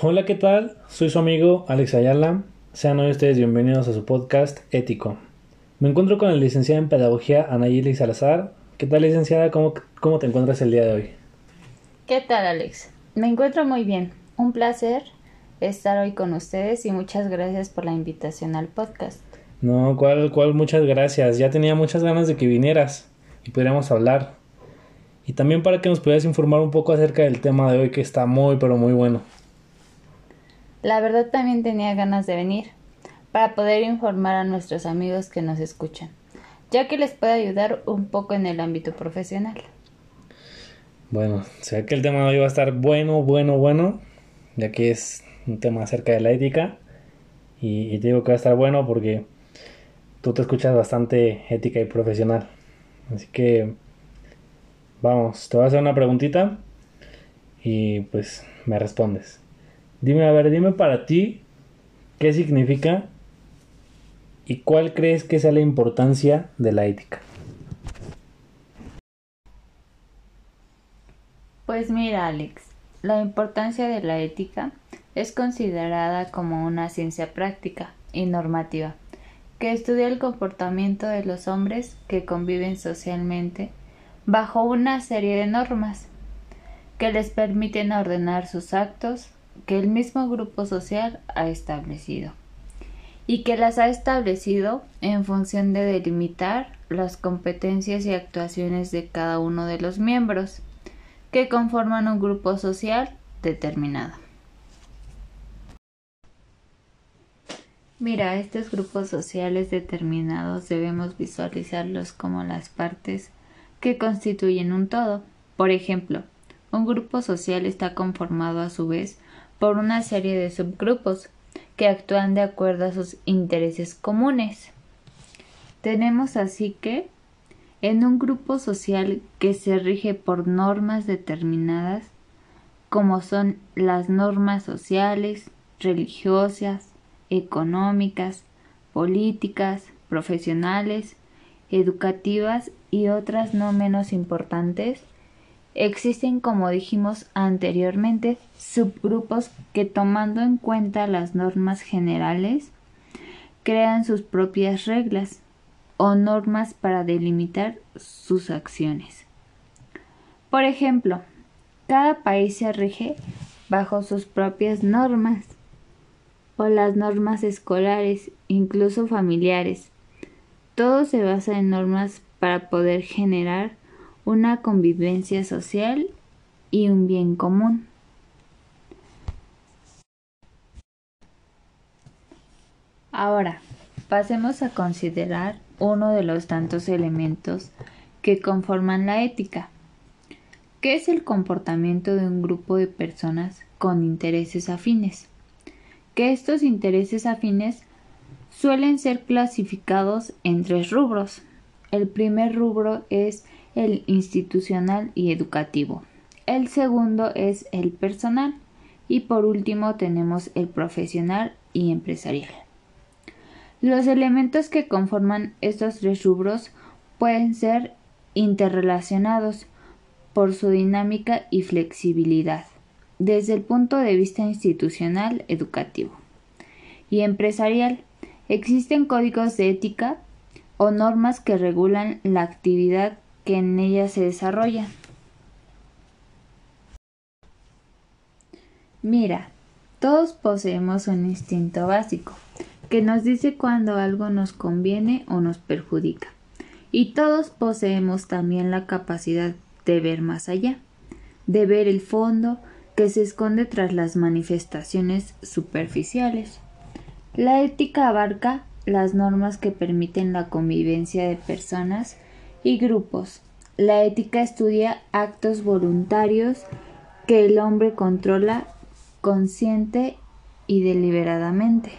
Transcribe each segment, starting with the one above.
Hola, ¿qué tal? Soy su amigo Alex Ayala. Sean hoy ustedes bienvenidos a su podcast Ético. Me encuentro con la licenciada en Pedagogía Anayeli Salazar. ¿Qué tal, licenciada? ¿Cómo, ¿Cómo te encuentras el día de hoy? ¿Qué tal, Alex? Me encuentro muy bien. Un placer estar hoy con ustedes y muchas gracias por la invitación al podcast. No, cuál, cuál, muchas gracias. Ya tenía muchas ganas de que vinieras y pudiéramos hablar. Y también para que nos pudieras informar un poco acerca del tema de hoy que está muy, pero muy bueno. La verdad también tenía ganas de venir para poder informar a nuestros amigos que nos escuchan, ya que les puede ayudar un poco en el ámbito profesional. Bueno, sé que el tema de hoy va a estar bueno, bueno, bueno, ya que es un tema acerca de la ética. Y, te digo que va a estar bueno porque tú te escuchas bastante ética y profesional. Así que vamos, te voy a hacer una preguntita y pues me respondes. Dime, a ver, dime para ti qué significa y cuál crees que sea la importancia de la ética. Pues mira, Alex, la importancia de la ética es considerada como una ciencia práctica y normativa que estudia el comportamiento de los hombres que conviven socialmente bajo una serie de normas que les permiten ordenar sus actos que el mismo grupo social ha establecido y que las ha establecido en función de delimitar las competencias y actuaciones de cada uno de los miembros que conforman un grupo social determinado. Mira, estos grupos sociales determinados debemos visualizarlos como las partes que constituyen un todo. Por ejemplo, un grupo social está conformado a su vez por una serie de subgrupos que actúan de acuerdo a sus intereses comunes. Tenemos así que en un grupo social que se rige por normas determinadas, como son las normas sociales, religiosas, económicas, políticas, profesionales, educativas y otras no menos importantes, Existen, como dijimos anteriormente, subgrupos que tomando en cuenta las normas generales crean sus propias reglas o normas para delimitar sus acciones. Por ejemplo, cada país se rige bajo sus propias normas o las normas escolares, incluso familiares. Todo se basa en normas para poder generar una convivencia social y un bien común. Ahora, pasemos a considerar uno de los tantos elementos que conforman la ética. ¿Qué es el comportamiento de un grupo de personas con intereses afines? Que estos intereses afines suelen ser clasificados en tres rubros. El primer rubro es el institucional y educativo. El segundo es el personal y por último tenemos el profesional y empresarial. Los elementos que conforman estos tres rubros pueden ser interrelacionados por su dinámica y flexibilidad desde el punto de vista institucional educativo y empresarial. Existen códigos de ética o normas que regulan la actividad que en ella se desarrolla. Mira, todos poseemos un instinto básico que nos dice cuando algo nos conviene o nos perjudica. Y todos poseemos también la capacidad de ver más allá, de ver el fondo que se esconde tras las manifestaciones superficiales. La ética abarca las normas que permiten la convivencia de personas y grupos. La ética estudia actos voluntarios que el hombre controla consciente y deliberadamente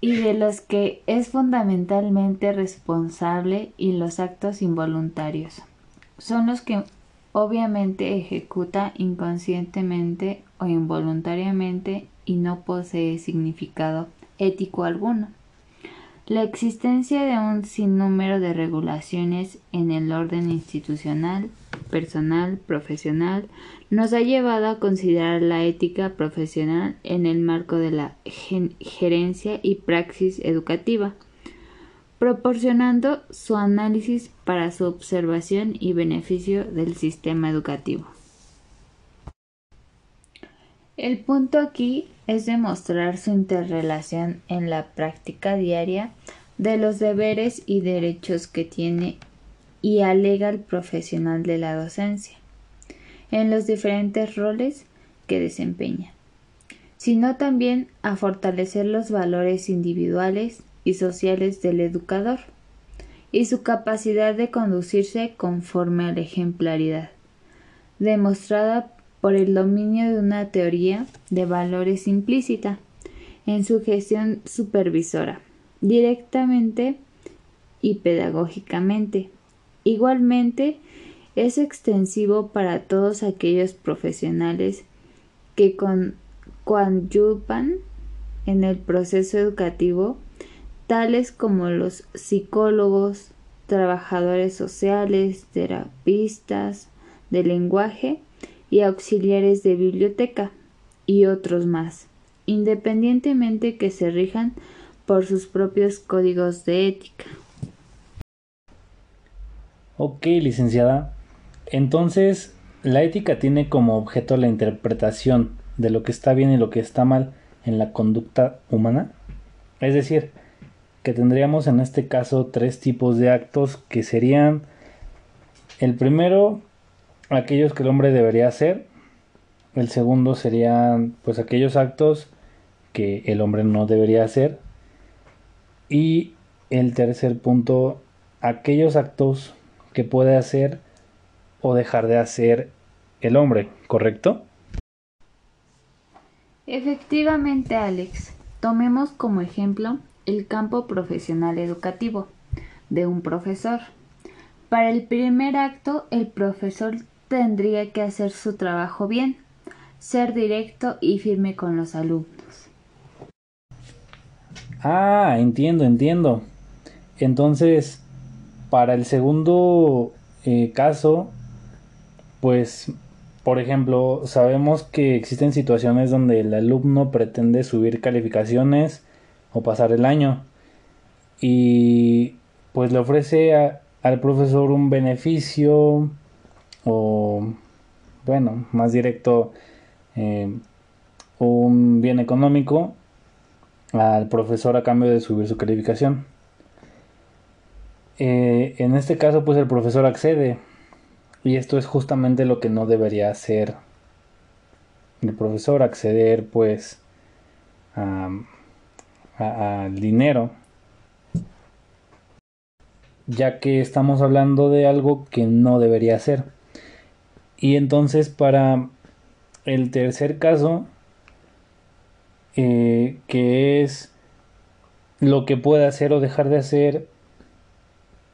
y de los que es fundamentalmente responsable y los actos involuntarios son los que obviamente ejecuta inconscientemente o involuntariamente y no posee significado ético alguno. La existencia de un sinnúmero de regulaciones en el orden institucional personal, profesional, nos ha llevado a considerar la ética profesional en el marco de la gerencia y praxis educativa, proporcionando su análisis para su observación y beneficio del sistema educativo. El punto aquí es demostrar su interrelación en la práctica diaria de los deberes y derechos que tiene y alega el profesional de la docencia en los diferentes roles que desempeña, sino también a fortalecer los valores individuales y sociales del educador y su capacidad de conducirse conforme a la ejemplaridad, demostrada por el dominio de una teoría de valores implícita en su gestión supervisora, directamente y pedagógicamente. Igualmente, es extensivo para todos aquellos profesionales que con, coadyuvan en el proceso educativo, tales como los psicólogos, trabajadores sociales, terapistas de lenguaje y auxiliares de biblioteca y otros más, independientemente que se rijan por sus propios códigos de ética. Ok, licenciada. Entonces, la ética tiene como objeto la interpretación de lo que está bien y lo que está mal en la conducta humana. Es decir, que tendríamos en este caso tres tipos de actos que serían el primero aquellos que el hombre debería hacer. El segundo serían pues aquellos actos que el hombre no debería hacer. Y el tercer punto, aquellos actos que puede hacer o dejar de hacer el hombre, ¿correcto? Efectivamente, Alex. Tomemos como ejemplo el campo profesional educativo de un profesor. Para el primer acto, el profesor tendría que hacer su trabajo bien, ser directo y firme con los alumnos. Ah, entiendo, entiendo. Entonces, para el segundo eh, caso, pues, por ejemplo, sabemos que existen situaciones donde el alumno pretende subir calificaciones o pasar el año y pues le ofrece al profesor un beneficio o, bueno, más directo, eh, un bien económico al profesor a cambio de subir su calificación. Eh, en este caso, pues el profesor accede y esto es justamente lo que no debería hacer el profesor, acceder pues al dinero ya que estamos hablando de algo que no debería hacer. Y entonces para el tercer caso, eh, que es lo que puede hacer o dejar de hacer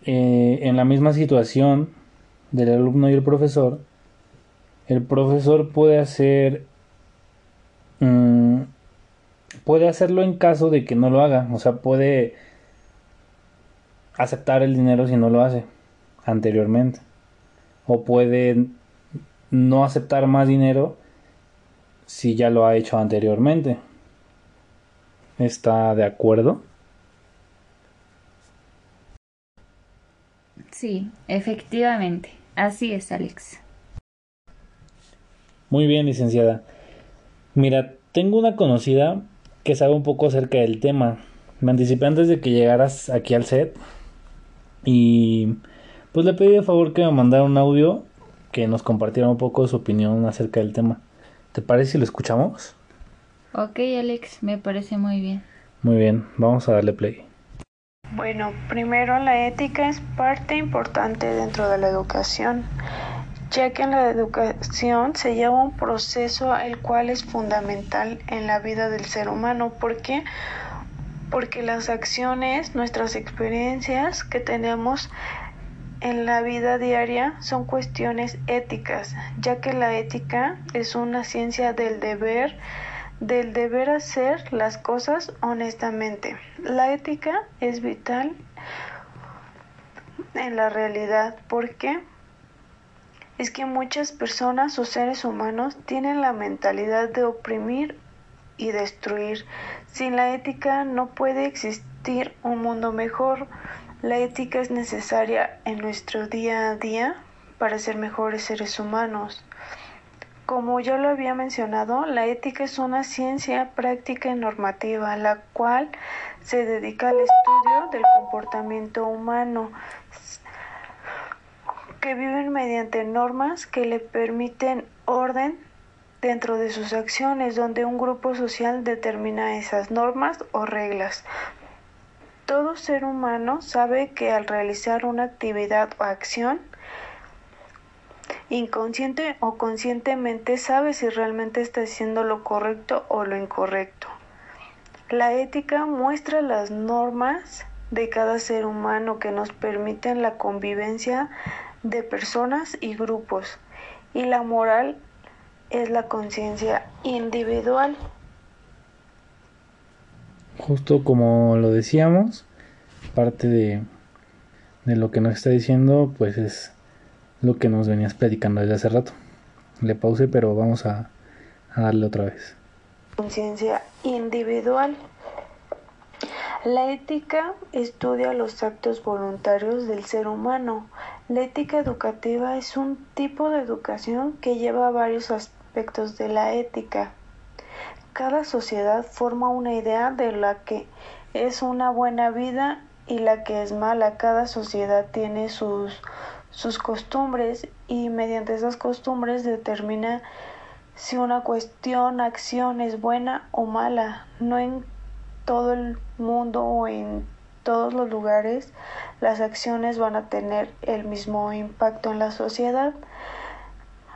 eh, en la misma situación del alumno y el profesor, el profesor puede hacer mm, puede hacerlo en caso de que no lo haga, o sea, puede aceptar el dinero si no lo hace anteriormente, o puede no aceptar más dinero si ya lo ha hecho anteriormente. ¿Está de acuerdo? Sí, efectivamente. Así es, Alex. Muy bien, licenciada. Mira, tengo una conocida que sabe un poco acerca del tema. Me anticipé antes de que llegaras aquí al set y pues le pedí de favor que me mandara un audio que nos compartiera un poco su opinión acerca del tema. ¿Te parece si lo escuchamos? Ok, Alex, me parece muy bien. Muy bien, vamos a darle play. Bueno, primero la ética es parte importante dentro de la educación, ya que en la educación se lleva un proceso el cual es fundamental en la vida del ser humano. ¿Por qué? Porque las acciones, nuestras experiencias que tenemos en la vida diaria son cuestiones éticas, ya que la ética es una ciencia del deber, del deber hacer las cosas honestamente. La ética es vital en la realidad. ¿Por qué? es que muchas personas o seres humanos tienen la mentalidad de oprimir y destruir. Sin la ética no puede existir un mundo mejor. La ética es necesaria en nuestro día a día para ser mejores seres humanos. Como ya lo había mencionado, la ética es una ciencia práctica y normativa, la cual se dedica al estudio del comportamiento humano, que viven mediante normas que le permiten orden dentro de sus acciones, donde un grupo social determina esas normas o reglas. Todo ser humano sabe que al realizar una actividad o acción, inconsciente o conscientemente sabe si realmente está haciendo lo correcto o lo incorrecto. La ética muestra las normas de cada ser humano que nos permiten la convivencia de personas y grupos y la moral es la conciencia individual. Justo como lo decíamos, parte de, de lo que nos está diciendo pues es lo que nos venías platicando desde hace rato. Le pause, pero vamos a, a darle otra vez. Conciencia individual. La ética estudia los actos voluntarios del ser humano. La ética educativa es un tipo de educación que lleva varios aspectos de la ética. Cada sociedad forma una idea de la que es una buena vida y la que es mala. Cada sociedad tiene sus sus costumbres y mediante esas costumbres determina si una cuestión, acción es buena o mala. No en todo el mundo o en todos los lugares las acciones van a tener el mismo impacto en la sociedad.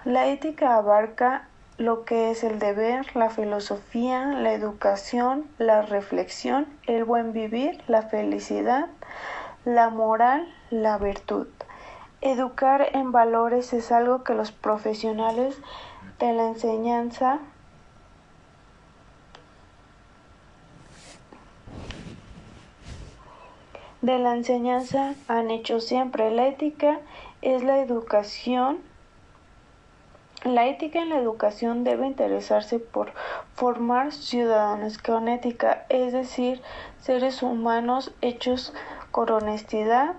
La ética abarca lo que es el deber, la filosofía, la educación, la reflexión, el buen vivir, la felicidad, la moral, la virtud. Educar en valores es algo que los profesionales de la enseñanza de la enseñanza han hecho siempre. La ética es la educación. La ética en la educación debe interesarse por formar ciudadanos con ética, es decir, seres humanos hechos con honestidad,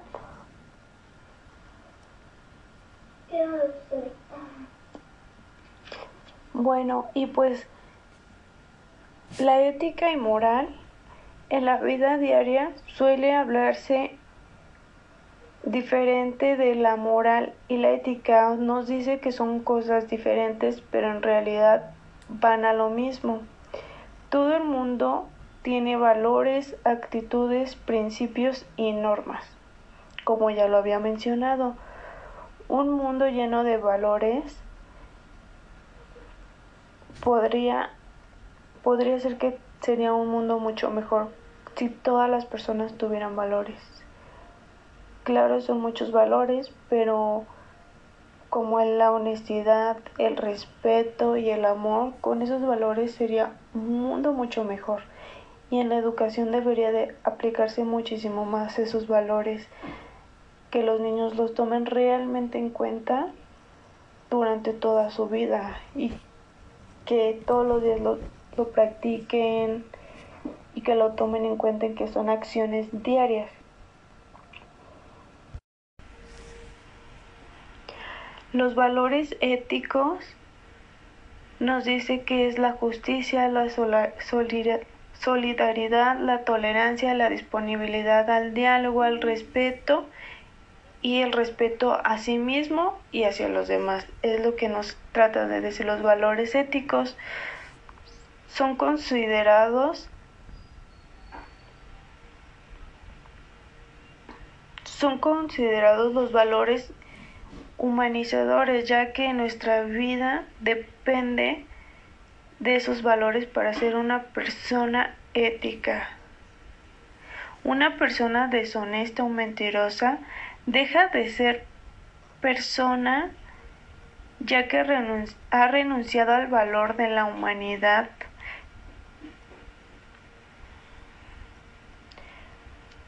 Bueno, y pues la ética y moral en la vida diaria suele hablarse diferente de la moral y la ética. Nos dice que son cosas diferentes, pero en realidad van a lo mismo. Todo el mundo tiene valores, actitudes, principios y normas, como ya lo había mencionado. Un mundo lleno de valores podría, podría ser que sería un mundo mucho mejor si todas las personas tuvieran valores. Claro, son muchos valores, pero como la honestidad, el respeto y el amor, con esos valores sería un mundo mucho mejor. Y en la educación debería de aplicarse muchísimo más esos valores que los niños los tomen realmente en cuenta durante toda su vida y que todos los días lo, practiquen y que lo tomen en cuenta en que son acciones diarias. Los valores éticos nos dice que es la justicia, la solidaridad, la tolerancia, la disponibilidad al diálogo, al respeto y el respeto a sí mismo y hacia los demás. Es lo que nos trata de decir los valores éticos. Son considerados son considerados los valores humanizadores, ya que nuestra vida depende de esos valores para ser una persona ética. Una persona deshonesta o mentirosa deja de ser persona ya que ha renunciado al valor de la humanidad.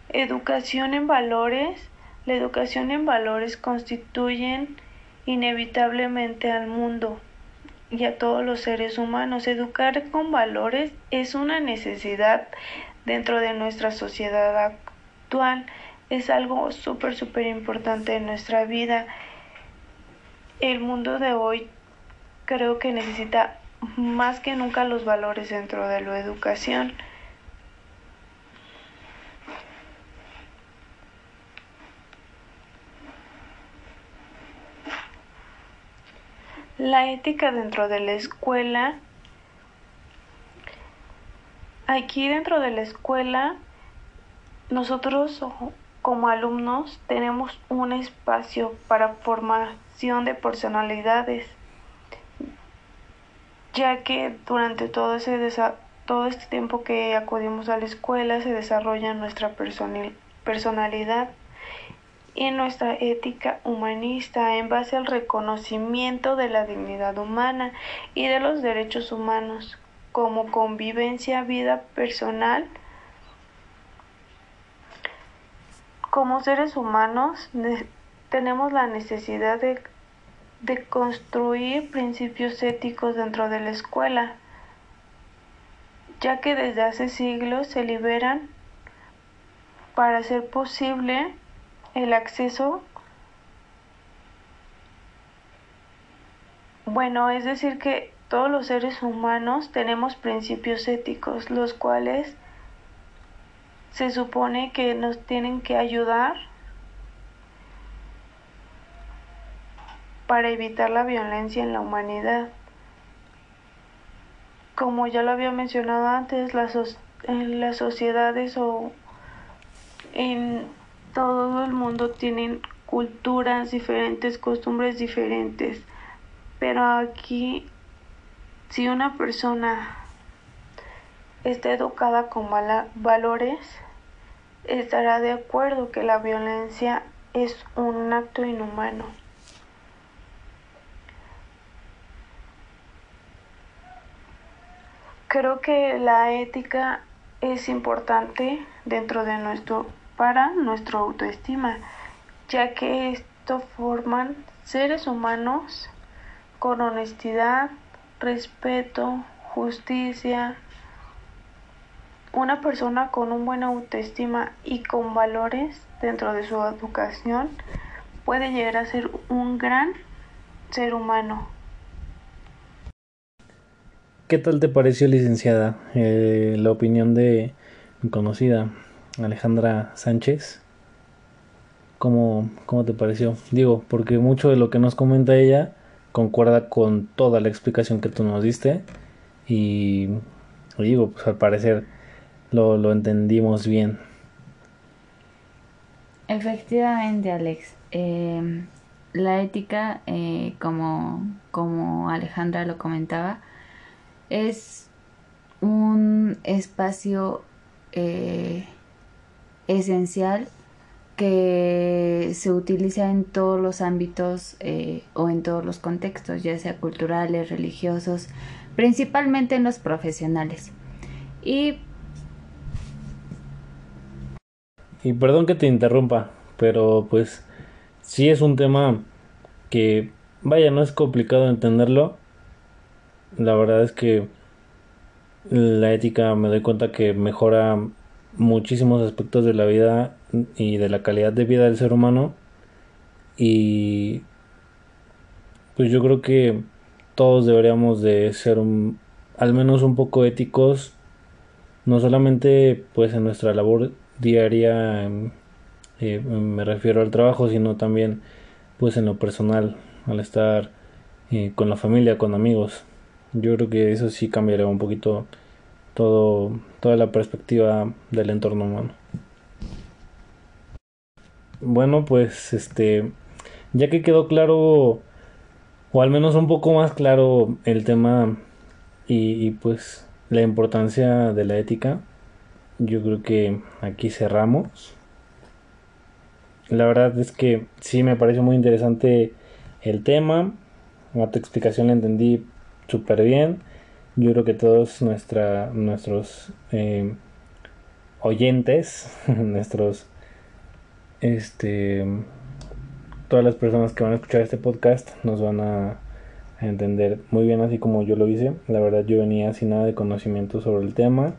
Educación en valores. La educación en valores constituyen inevitablemente al mundo y a todos los seres humanos. Educar con valores es una necesidad dentro de nuestra sociedad actual. Es algo súper, súper importante en nuestra vida. El mundo de hoy creo que necesita más que nunca los valores dentro de la educación. La ética dentro de la escuela. Aquí dentro de la escuela, nosotros como alumnos tenemos un espacio para formación de personalidades, ya que durante todo, ese todo este tiempo que acudimos a la escuela se desarrolla nuestra personalidad y nuestra ética humanista en base al reconocimiento de la dignidad humana y de los derechos humanos como convivencia, vida personal. Como seres humanos tenemos la necesidad de, de construir principios éticos dentro de la escuela, ya que desde hace siglos se liberan para hacer posible el acceso, bueno, es decir que todos los seres humanos tenemos principios éticos, los cuales se supone que nos tienen que ayudar para evitar la violencia en la humanidad. Como ya lo había mencionado antes, las, en las sociedades o en todo el mundo tiene culturas diferentes, costumbres diferentes, pero aquí si una persona está educada con valores, estará de acuerdo que la violencia es un acto inhumano. Creo que la ética es importante dentro de nuestro para nuestra autoestima, ya que esto forman seres humanos con honestidad, respeto, justicia. Una persona con un buena autoestima y con valores dentro de su educación puede llegar a ser un gran ser humano. ¿Qué tal te pareció, licenciada, eh, la opinión de mi conocida? Alejandra Sánchez. ¿Cómo, ¿Cómo te pareció? Digo, porque mucho de lo que nos comenta ella concuerda con toda la explicación que tú nos diste. Y digo, pues al parecer lo, lo entendimos bien. Efectivamente, Alex. Em, la ética, eh, como, como Alejandra lo comentaba, es un espacio eh, esencial que se utiliza en todos los ámbitos eh, o en todos los contextos, ya sea culturales, religiosos, principalmente en los profesionales. Y, y perdón que te interrumpa, pero pues sí es un tema que, vaya, no es complicado entenderlo. La verdad es que la ética me doy cuenta que mejora muchísimos aspectos de la vida y de la calidad de vida del ser humano. Y pues yo creo que todos deberíamos de ser al menos un poco éticos no solamente pues en nuestra labor diaria eh, me refiero al trabajo sino también pues en lo personal al estar eh, con la familia con amigos. Yo creo que eso sí cambiaría un poquito todo, toda la perspectiva del entorno humano. Bueno, pues este, ya que quedó claro, o al menos un poco más claro el tema y, pues la importancia de la ética, yo creo que aquí cerramos. La verdad es que sí me pareció muy interesante el tema. A tu explicación la entendí súper bien yo creo que todos nuestra, nuestros eh, oyentes, nuestros este todas las personas que van a escuchar este podcast nos van a, entender muy bien así como yo lo hice. La verdad yo venía sin nada de conocimiento sobre el tema.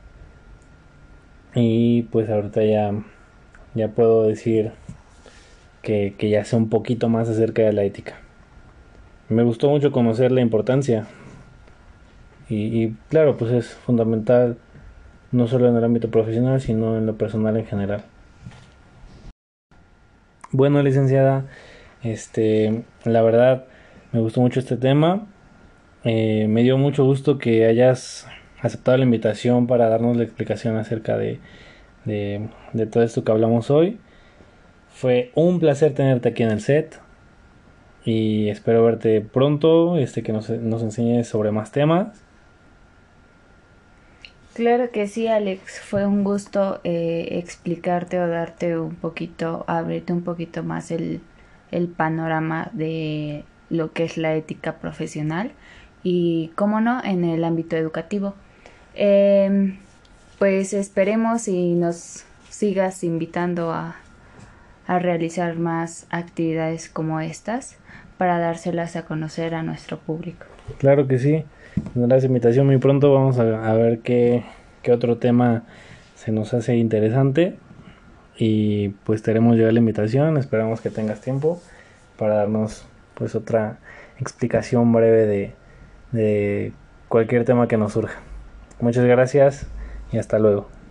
Y pues ahorita ya, ya puedo decir que, que ya sé un poquito más acerca de la ética. Me gustó mucho conocer la importancia. Y, claro, pues es fundamental no solo en el ámbito profesional, sino en lo personal en general. Bueno, licenciada, este, la verdad me gustó mucho este tema. Eh, me dio mucho gusto que hayas aceptado la invitación para darnos la explicación acerca de, de, todo esto que hablamos hoy. Fue un placer tenerte aquí en el set y espero verte pronto, este, que nos, nos enseñes sobre más temas. Claro que sí, Alex. Fue un gusto eh, explicarte o darte un poquito, abrirte un poquito más el, el panorama de lo que es la ética profesional y, cómo no, en el ámbito educativo. Em, pues esperemos y nos sigas invitando a, a realizar más actividades como estas para dárselas a conocer a nuestro público. Claro que sí. Gracias invitación. Muy pronto vamos a, ver qué, qué, otro tema se nos hace interesante. Y pues tenemos ya la invitación. Esperamos que tengas tiempo para darnos pues otra explicación breve de, de cualquier tema que nos surja. Muchas gracias y hasta luego.